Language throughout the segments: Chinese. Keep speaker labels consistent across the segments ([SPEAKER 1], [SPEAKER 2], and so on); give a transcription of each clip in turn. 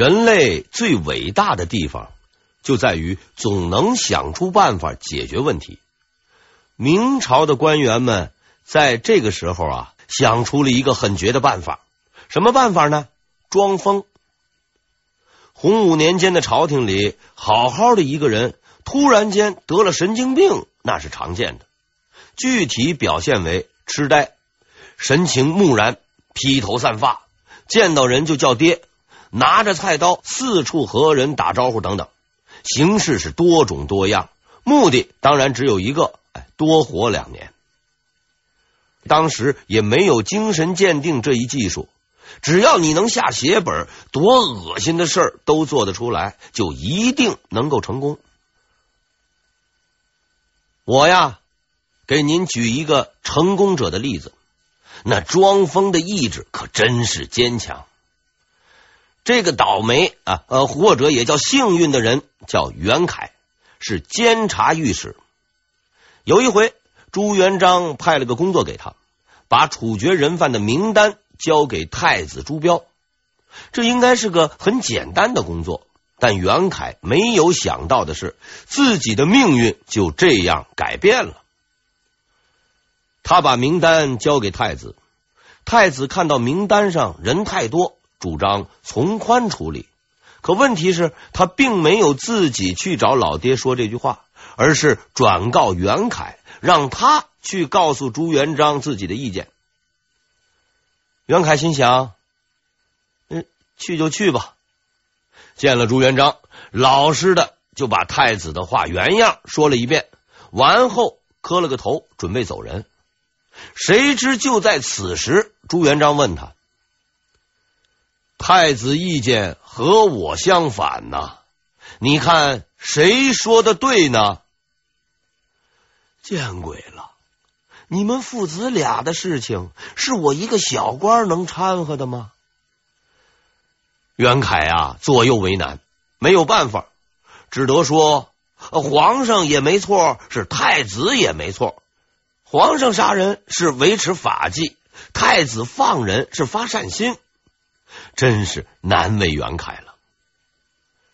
[SPEAKER 1] 人类最伟大的地方就在于总能想出办法解决问题。明朝的官员们在这个时候啊，想出了一个很绝的办法。什么办法呢？装疯。洪武年间的朝廷里，好好的一个人突然间得了神经病，那是常见的。具体表现为痴呆、神情木然、披头散发，见到人就叫爹，拿着菜刀四处和人打招呼等等，形式是多种多样，目的当然只有一个：哎，多活两年。当时也没有精神鉴定这一技术。只要你能下血本，多恶心的事儿都做得出来，就一定能够成功。我呀，给您举一个成功者的例子，那装疯的意志可真是坚强。这个倒霉啊，呃，或者也叫幸运的人，叫袁凯，是监察御史。有一回，朱元璋派了个工作给他，把处决人犯的名单。交给太子朱标，这应该是个很简单的工作，但袁凯没有想到的是，自己的命运就这样改变了。他把名单交给太子，太子看到名单上人太多，主张从宽处理。可问题是，他并没有自己去找老爹说这句话，而是转告袁凯，让他去告诉朱元璋自己的意见。袁凯心想：“嗯，去就去吧。”见了朱元璋，老实的就把太子的话原样说了一遍，完后磕了个头，准备走人。谁知就在此时，朱元璋问他：“太子意见和我相反呢？你看谁说的对呢？”见鬼了！你们父子俩的事情，是我一个小官能掺和的吗？袁凯啊，左右为难，没有办法，只得说：皇上也没错，是太子也没错。皇上杀人是维持法纪，太子放人是发善心，真是难为袁凯了。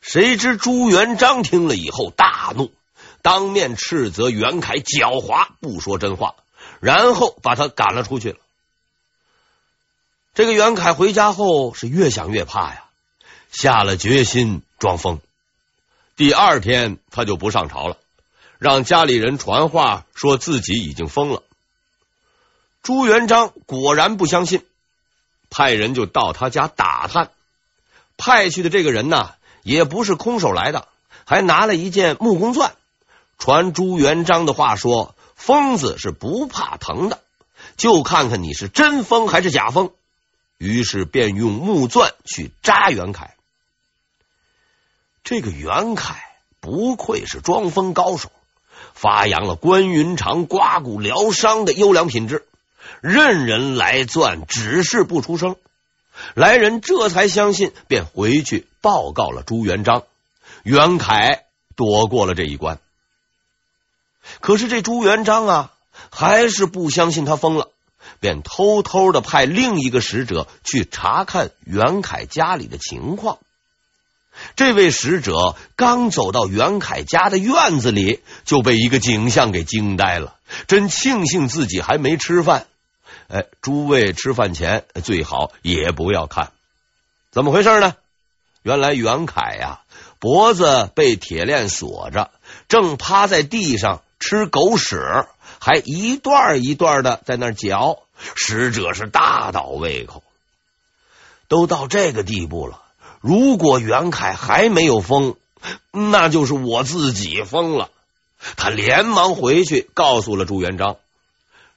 [SPEAKER 1] 谁知朱元璋听了以后大怒，当面斥责袁凯狡猾，不说真话。然后把他赶了出去了。这个袁凯回家后是越想越怕呀，下了决心装疯。第二天他就不上朝了，让家里人传话说自己已经疯了。朱元璋果然不相信，派人就到他家打探。派去的这个人呢，也不是空手来的，还拿了一件木工钻。传朱元璋的话说。疯子是不怕疼的，就看看你是真疯还是假疯。于是便用木钻去扎袁凯。这个袁凯不愧是装疯高手，发扬了关云长刮骨疗伤的优良品质，任人来钻，只是不出声。来人这才相信，便回去报告了朱元璋。袁凯躲过了这一关。可是这朱元璋啊，还是不相信他疯了，便偷偷的派另一个使者去查看袁凯家里的情况。这位使者刚走到袁凯家的院子里，就被一个景象给惊呆了。真庆幸自己还没吃饭。哎，诸位吃饭前最好也不要看。怎么回事呢？原来袁凯呀，脖子被铁链锁着，正趴在地上。吃狗屎，还一段一段的在那嚼，使者是大倒胃口。都到这个地步了，如果袁凯还没有疯，那就是我自己疯了。他连忙回去告诉了朱元璋。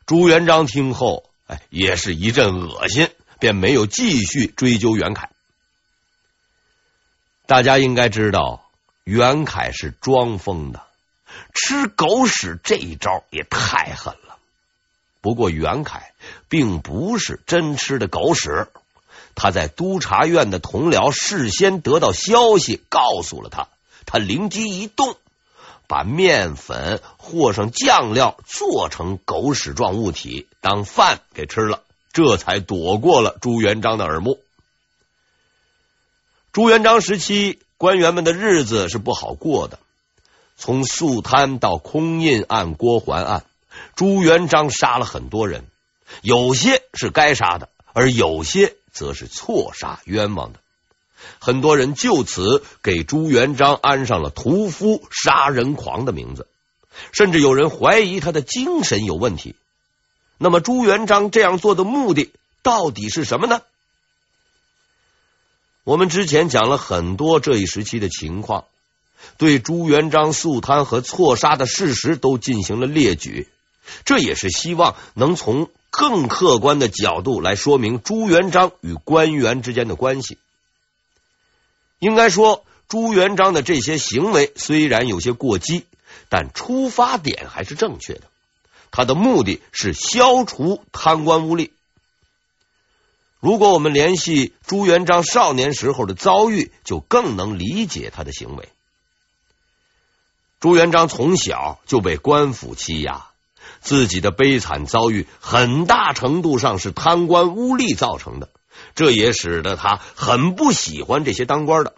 [SPEAKER 1] 朱元璋听后，哎，也是一阵恶心，便没有继续追究袁凯。大家应该知道，袁凯是装疯的。吃狗屎这一招也太狠了。不过袁凯并不是真吃的狗屎，他在督察院的同僚事先得到消息，告诉了他。他灵机一动，把面粉和上酱料，做成狗屎状物体当饭给吃了，这才躲过了朱元璋的耳目。朱元璋时期，官员们的日子是不好过的。从肃贪到空印案、郭桓案，朱元璋杀了很多人，有些是该杀的，而有些则是错杀冤枉的。很多人就此给朱元璋安上了“屠夫”“杀人狂”的名字，甚至有人怀疑他的精神有问题。那么，朱元璋这样做的目的到底是什么呢？我们之前讲了很多这一时期的情况，对朱元璋肃贪和错杀的事实都进行了列举，这也是希望能从更客观的角度来说明朱元璋与官员之间的关系。应该说，朱元璋的这些行为虽然有些过激，但出发点还是正确的。他的目的是消除贪官污吏。如果我们联系朱元璋少年时候的遭遇，就更能理解他的行为。朱元璋从小就被官府欺压，自己的悲惨遭遇很大程度上是贪官污吏造成的，这也使得他很不喜欢这些当官的。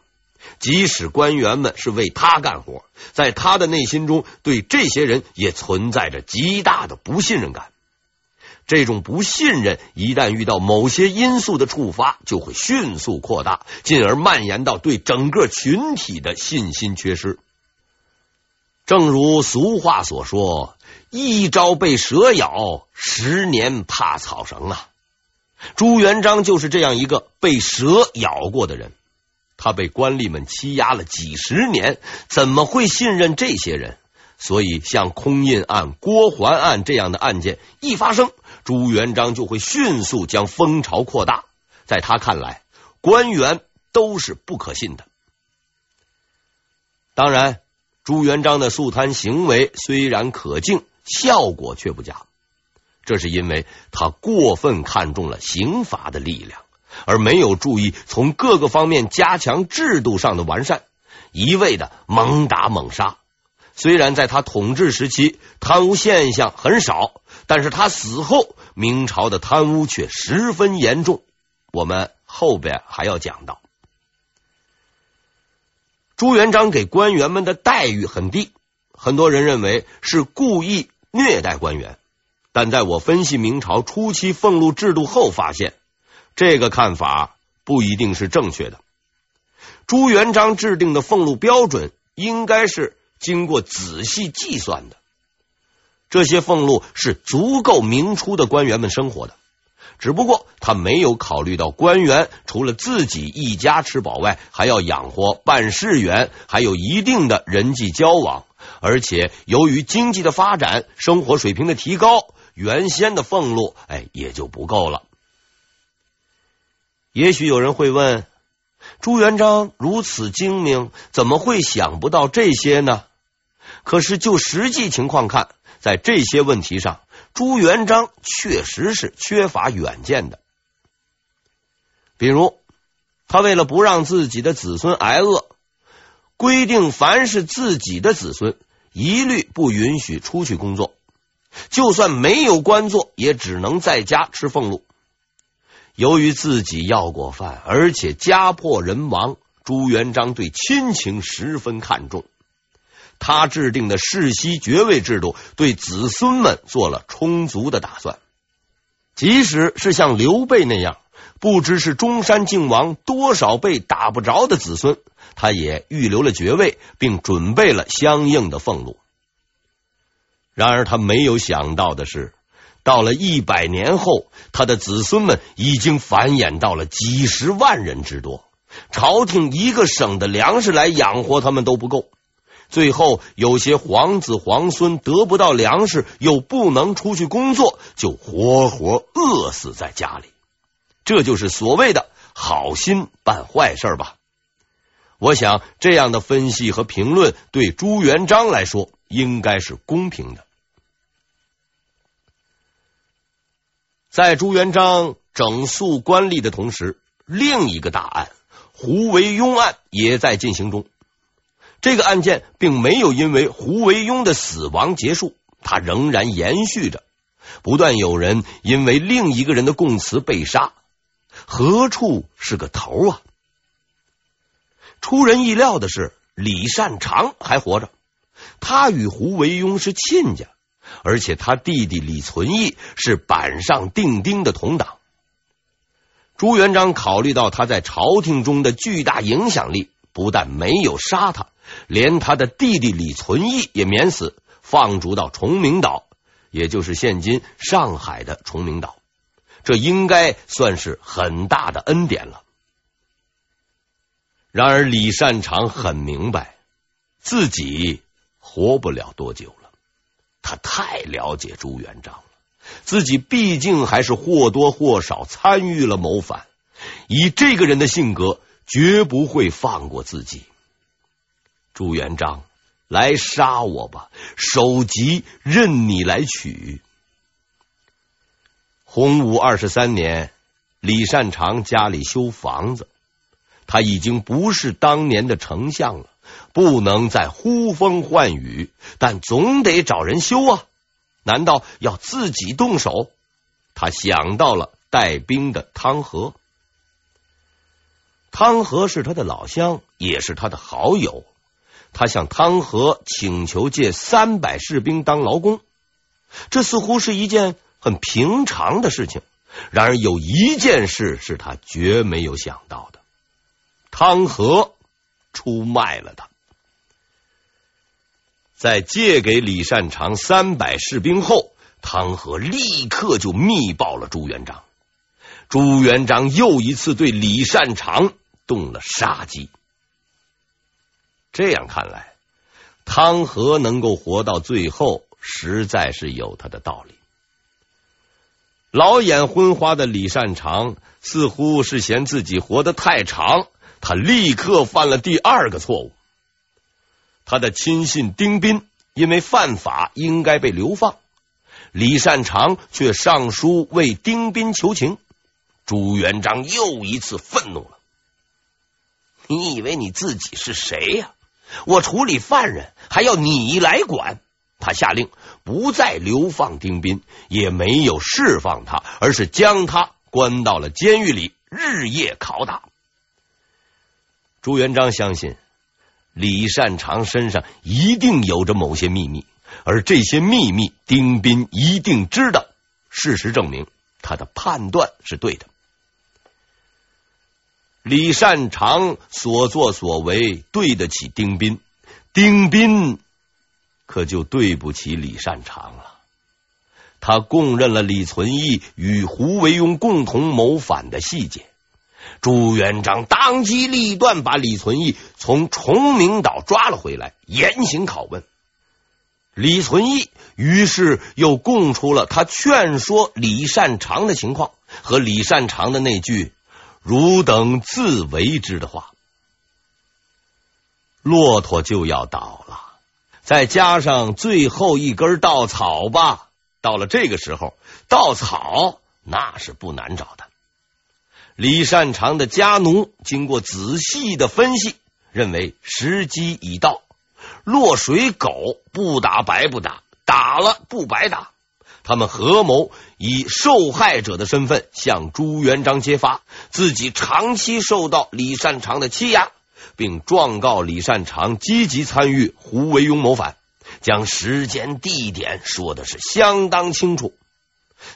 [SPEAKER 1] 即使官员们是为他干活，在他的内心中，对这些人也存在着极大的不信任感。这种不信任一旦遇到某些因素的触发，就会迅速扩大，进而蔓延到对整个群体的信心缺失。正如俗话所说：“一朝被蛇咬，十年怕草绳啊。”朱元璋就是这样一个被蛇咬过的人。他被官吏们欺压了几十年，怎么会信任这些人？所以，像空印案、郭桓案这样的案件一发生，朱元璋就会迅速将风潮扩大。在他看来，官员都是不可信的。当然，朱元璋的肃贪行为虽然可敬，效果却不佳。这是因为他过分看重了刑罚的力量。而没有注意从各个方面加强制度上的完善，一味的猛打猛杀。虽然在他统治时期贪污现象很少，但是他死后明朝的贪污却十分严重。我们后边还要讲到，朱元璋给官员们的待遇很低，很多人认为是故意虐待官员，但在我分析明朝初期俸禄制度后发现。这个看法不一定是正确的。朱元璋制定的俸禄标准应该是经过仔细计算的，这些俸禄是足够明初的官员们生活的。只不过他没有考虑到官员除了自己一家吃饱外，还要养活办事员，还有一定的人际交往。而且由于经济的发展，生活水平的提高，原先的俸禄哎也就不够了。也许有人会问：朱元璋如此精明，怎么会想不到这些呢？可是就实际情况看，在这些问题上，朱元璋确实是缺乏远见的。比如，他为了不让自己的子孙挨饿，规定凡是自己的子孙，一律不允许出去工作，就算没有官做，也只能在家吃俸禄。由于自己要过饭，而且家破人亡，朱元璋对亲情十分看重。他制定的世袭爵位制度，对子孙们做了充足的打算。即使是像刘备那样，不知是中山靖王多少辈打不着的子孙，他也预留了爵位，并准备了相应的俸禄。然而，他没有想到的是。到了一百年后，他的子孙们已经繁衍到了几十万人之多，朝廷一个省的粮食来养活他们都不够。最后，有些皇子皇孙得不到粮食，又不能出去工作，就活活饿死在家里。这就是所谓的好心办坏事吧？我想这样的分析和评论对朱元璋来说应该是公平的。在朱元璋整肃官吏的同时，另一个大案——胡惟庸案也在进行中。这个案件并没有因为胡惟庸的死亡结束，它仍然延续着。不断有人因为另一个人的供词被杀，何处是个头啊？出人意料的是，李善长还活着。他与胡惟庸是亲家，而且他弟弟李存义是板上钉钉的同党。朱元璋考虑到他在朝廷中的巨大影响力，不但没有杀他，连他的弟弟李存义也免死，放逐到崇明岛，也就是现今上海的崇明岛。这应该算是很大的恩典了。然而，李善长很明白自己活不了多久。他太了解朱元璋了，自己毕竟还是或多或少参与了谋反。以这个人的性格，绝不会放过自己。朱元璋，来杀我吧，首级任你来取。洪武二十三年，李善长家里修房子，他已经不是当年的丞相了，不能再呼风唤雨，但总得找人修啊！难道要自己动手？他想到了带兵的汤和，汤和是他的老乡，也是他的好友。他向汤和请求借三百士兵当劳工，这似乎是一件。很平常的事情，然而有一件事是他绝没有想到的：汤和出卖了他。在借给李善长三百士兵后，汤和立刻就密报了朱元璋。朱元璋又一次对李善长动了杀机。这样看来，汤和能够活到最后，实在是有他的道理。老眼昏花的李善长似乎是嫌自己活得太长，他立刻犯了第二个错误。他的亲信丁宾因为犯法，应该被流放，李善长却上书为丁宾求情。朱元璋又一次愤怒了：“你以为你自己是谁呀？我处理犯人还要你来管？”他下令不再流放丁宾，也没有释放他，而是将他关到了监狱里，日夜拷打。朱元璋相信李善长身上一定有着某些秘密，而这些秘密丁宾一定知道。事实证明，他的判断是对的。李善长所作所为对得起丁宾，丁宾。可就对不起李善长了。他供认了李存义与胡惟庸共同谋反的细节。朱元璋当机立断，把李存义从崇明岛抓了回来，严刑拷问。李存义于是又供出了他劝说李善长的情况和李善长的那句“汝等自为之”的话。骆驼就要倒了。再加上最后一根稻草吧。到了这个时候，稻草那是不难找的。李善长的家奴经过仔细的分析，认为时机已到。落水狗不打白不打，打了不白打。他们合谋以受害者的身份向朱元璋揭发自己长期受到李善长的欺压。并状告李善长积极参与胡惟庸谋反，将时间地点说的是相当清楚。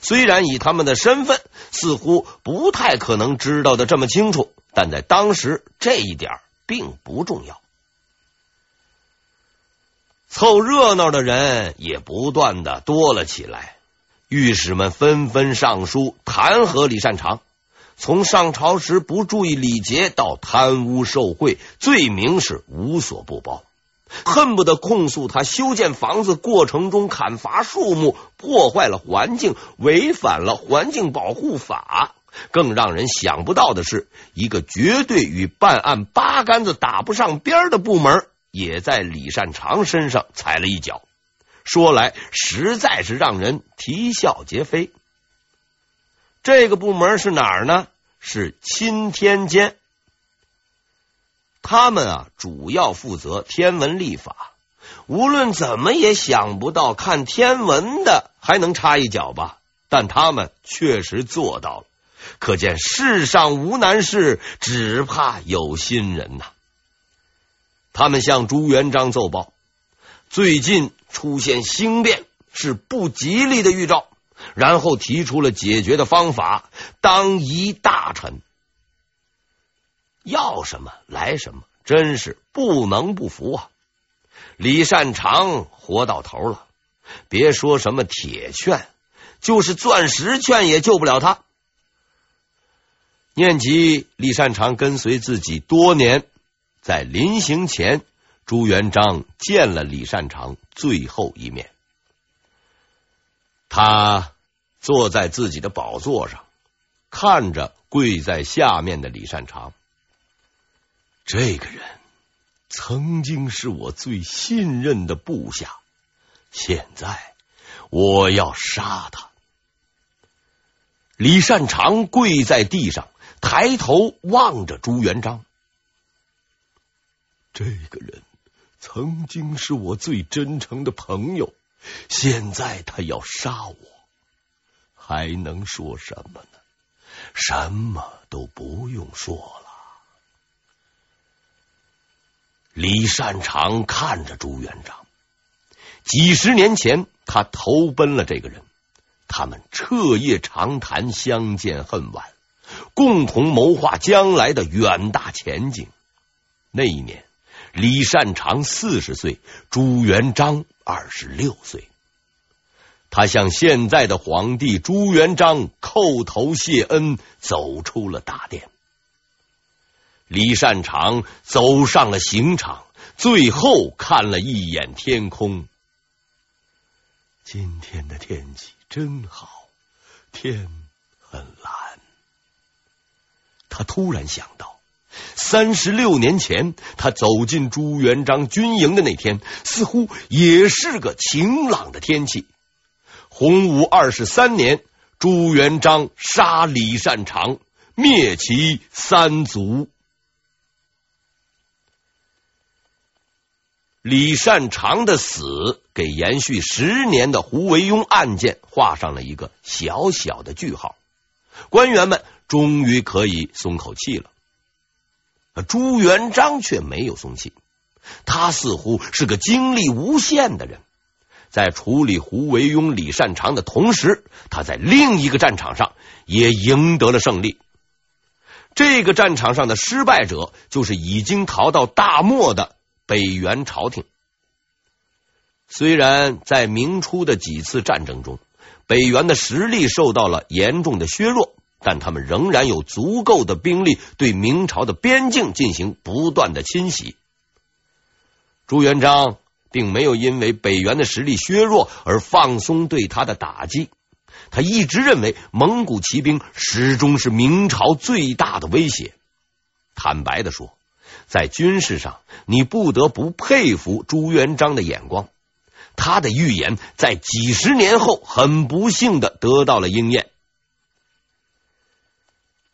[SPEAKER 1] 虽然以他们的身份，似乎不太可能知道的这么清楚，但在当时这一点并不重要。凑热闹的人也不断的多了起来，御史们纷纷上书弹劾李善长。从上朝时不注意礼节到贪污受贿，罪名是无所不包，恨不得控诉他修建房子过程中砍伐树木，破坏了环境，违反了环境保护法。更让人想不到的是，一个绝对与办案八竿子打不上边的部门，也在李善长身上踩了一脚。说来实在是让人啼笑皆非。这个部门是哪儿呢？是钦天监。他们啊，主要负责天文历法。无论怎么也想不到，看天文的还能插一脚吧？但他们确实做到了。可见世上无难事，只怕有心人呐。他们向朱元璋奏报，最近出现星变，是不吉利的预兆。然后提出了解决的方法，当一大臣，要什么来什么，真是不能不服啊！李善长活到头了，别说什么铁券，就是钻石券也救不了他。念及李善长跟随自己多年。在临行前，朱元璋见了李善长最后一面。他坐在自己的宝座上，看着跪在下面的李善长。这个人曾经是我最信任的部下，现在我要杀他。李善长跪在地上，抬头望着朱元璋。这个人曾经是我最真诚的朋友，现在他要杀我，还能说什么呢？什么都不用说了。李善长看着朱元璋，几十年前他投奔了这个人，他们彻夜长谈，相见恨晚，共同谋划将来的远大前景。那一年。李善长四十岁，朱元璋二十六岁。他向现在的皇帝朱元璋叩头谢恩，走出了大殿。李善长走上了刑场，最后看了一眼天空。今天的天气真好，天很蓝。他突然想到。三十六年前，他走进朱元璋军营的那天，似乎也是个晴朗的天气。洪武二十三年，朱元璋杀李善长，灭其三族。李善长的死，给延续十年的胡惟庸案件画上了一个小小的句号。官员们终于可以松口气了。朱元璋却没有松气，他似乎是个精力无限的人，在处理胡惟庸、李善长的同时，他在另一个战场上也赢得了胜利。这个战场上的失败者，就是已经逃到大漠的北元朝廷。虽然在明初的几次战争中，北元的实力受到了严重的削弱。但他们仍然有足够的兵力对明朝的边境进行不断的侵袭。朱元璋并没有因为北元的实力削弱而放松对他的打击，他一直认为蒙古骑兵始终是明朝最大的威胁。坦白的说，在军事上，你不得不佩服朱元璋的眼光。他的预言在几十年后很不幸的得到了应验。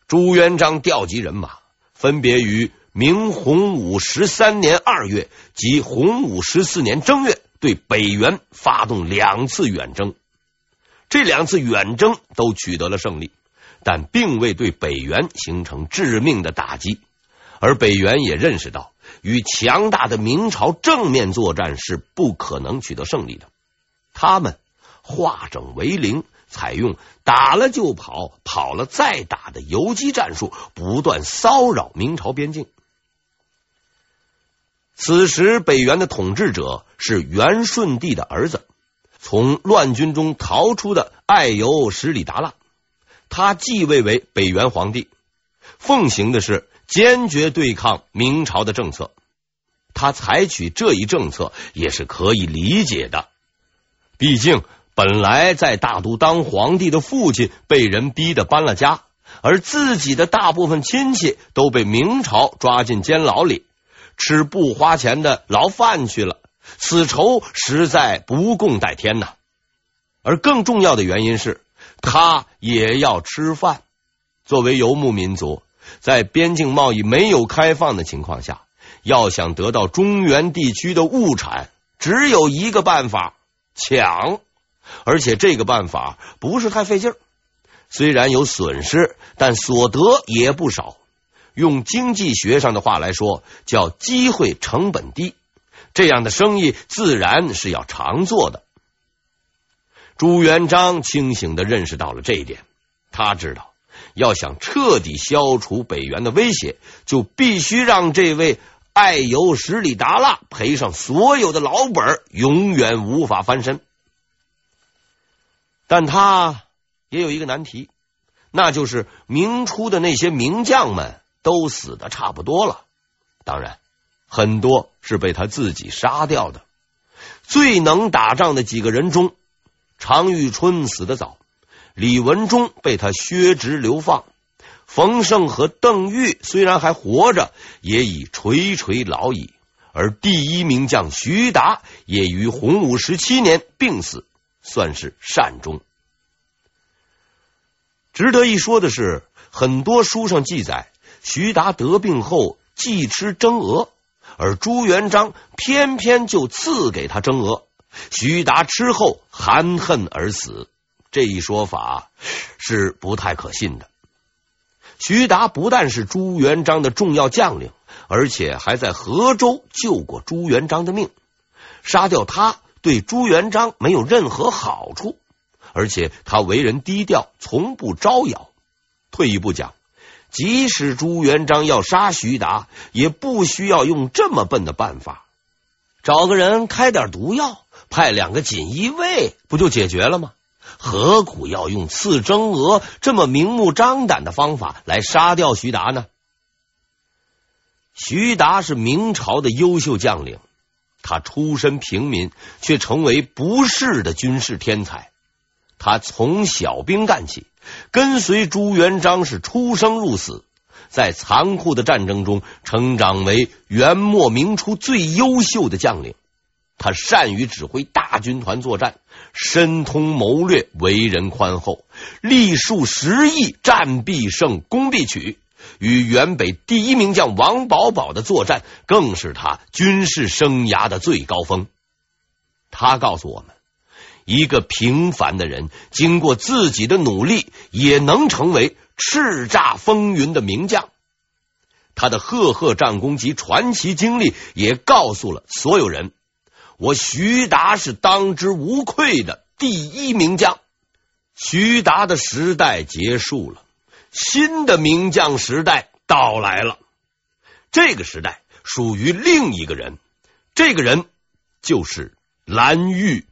[SPEAKER 1] 朱元璋调集人马，分别于明洪武十三年二月及洪武十四年正月，对北元发动两次远征。这两次远征都取得了胜利，但并未对北元形成致命的打击。而北元也认识到，与强大的明朝正面作战是不可能取得胜利的。他们化整为零。采用打了就跑，跑了再打的游击战术，不断骚扰明朝边境。此时，北元的统治者是元顺帝的儿子，从乱军中逃出的爱由十里达腊，他继位为北元皇帝，奉行的是坚决对抗明朝的政策。他采取这一政策也是可以理解的，毕竟。本来在大都当皇帝的父亲被人逼得搬了家，而自己的大部分亲戚都被明朝抓进监牢里，吃不花钱的牢饭去了。此仇实在不共戴天呐！而更重要的原因是，他也要吃饭。作为游牧民族，在边境贸易没有开放的情况下，要想得到中原地区的物产，只有一个办法：抢。而且这个办法不是太费劲儿，虽然有损失，但所得也不少。用经济学上的话来说，叫机会成本低。这样的生意自然是要常做的。朱元璋清醒地认识到了这一点，他知道要想彻底消除北元的威胁，就必须让这位爱由十里达腊赔上所有的老本，永远无法翻身。但他也有一个难题，那就是明初的那些名将们都死的差不多了，当然。很多是被他自己杀掉的。最能打仗的几个人中，常遇春死的早，李文忠被他削职流放，冯胜和邓愈虽然还活着，也已垂垂老矣。而第一名将徐达也于洪武十七年病死，算是善终。值得一说的是，很多书上记载，徐达得病后忌吃蒸鹅。而朱元璋偏偏就赐给他蒸鹅，徐达吃后含恨而死。这一说法是不太可信的。徐达不但是朱元璋的重要将领，而且还在河州救过朱元璋的命。杀掉他对朱元璋没有任何好处，而且他为人低调，从不招摇。退一步讲。即使朱元璋要杀徐达，也不需要用这么笨的办法，找个人开点毒药，派两个锦衣卫，不就解决了吗？何苦要用刺蒸鹅这么明目张胆的方法来杀掉徐达呢？徐达是明朝的优秀将领，他出身平民，却成为不世的军事天才。他从小兵干起。跟随朱元璋是出生入死，在残酷的战争中成长为元末明初最优秀的将领。他善于指挥大军团作战，深通谋略，为人宽厚，立数十亿，战必胜，攻必取。与原北第一名将王保保的作战，更是他军事生涯的最高峰。他告诉我们。一个平凡的人，经过自己的努力，也能成为叱咤风云的名将。他的赫赫战功及传奇经历，也告诉了所有人：我徐达是当之无愧的第一名将。徐达的时代结束了，新的名将时代到来了。这个时代属于另一个人，这个人就是蓝玉。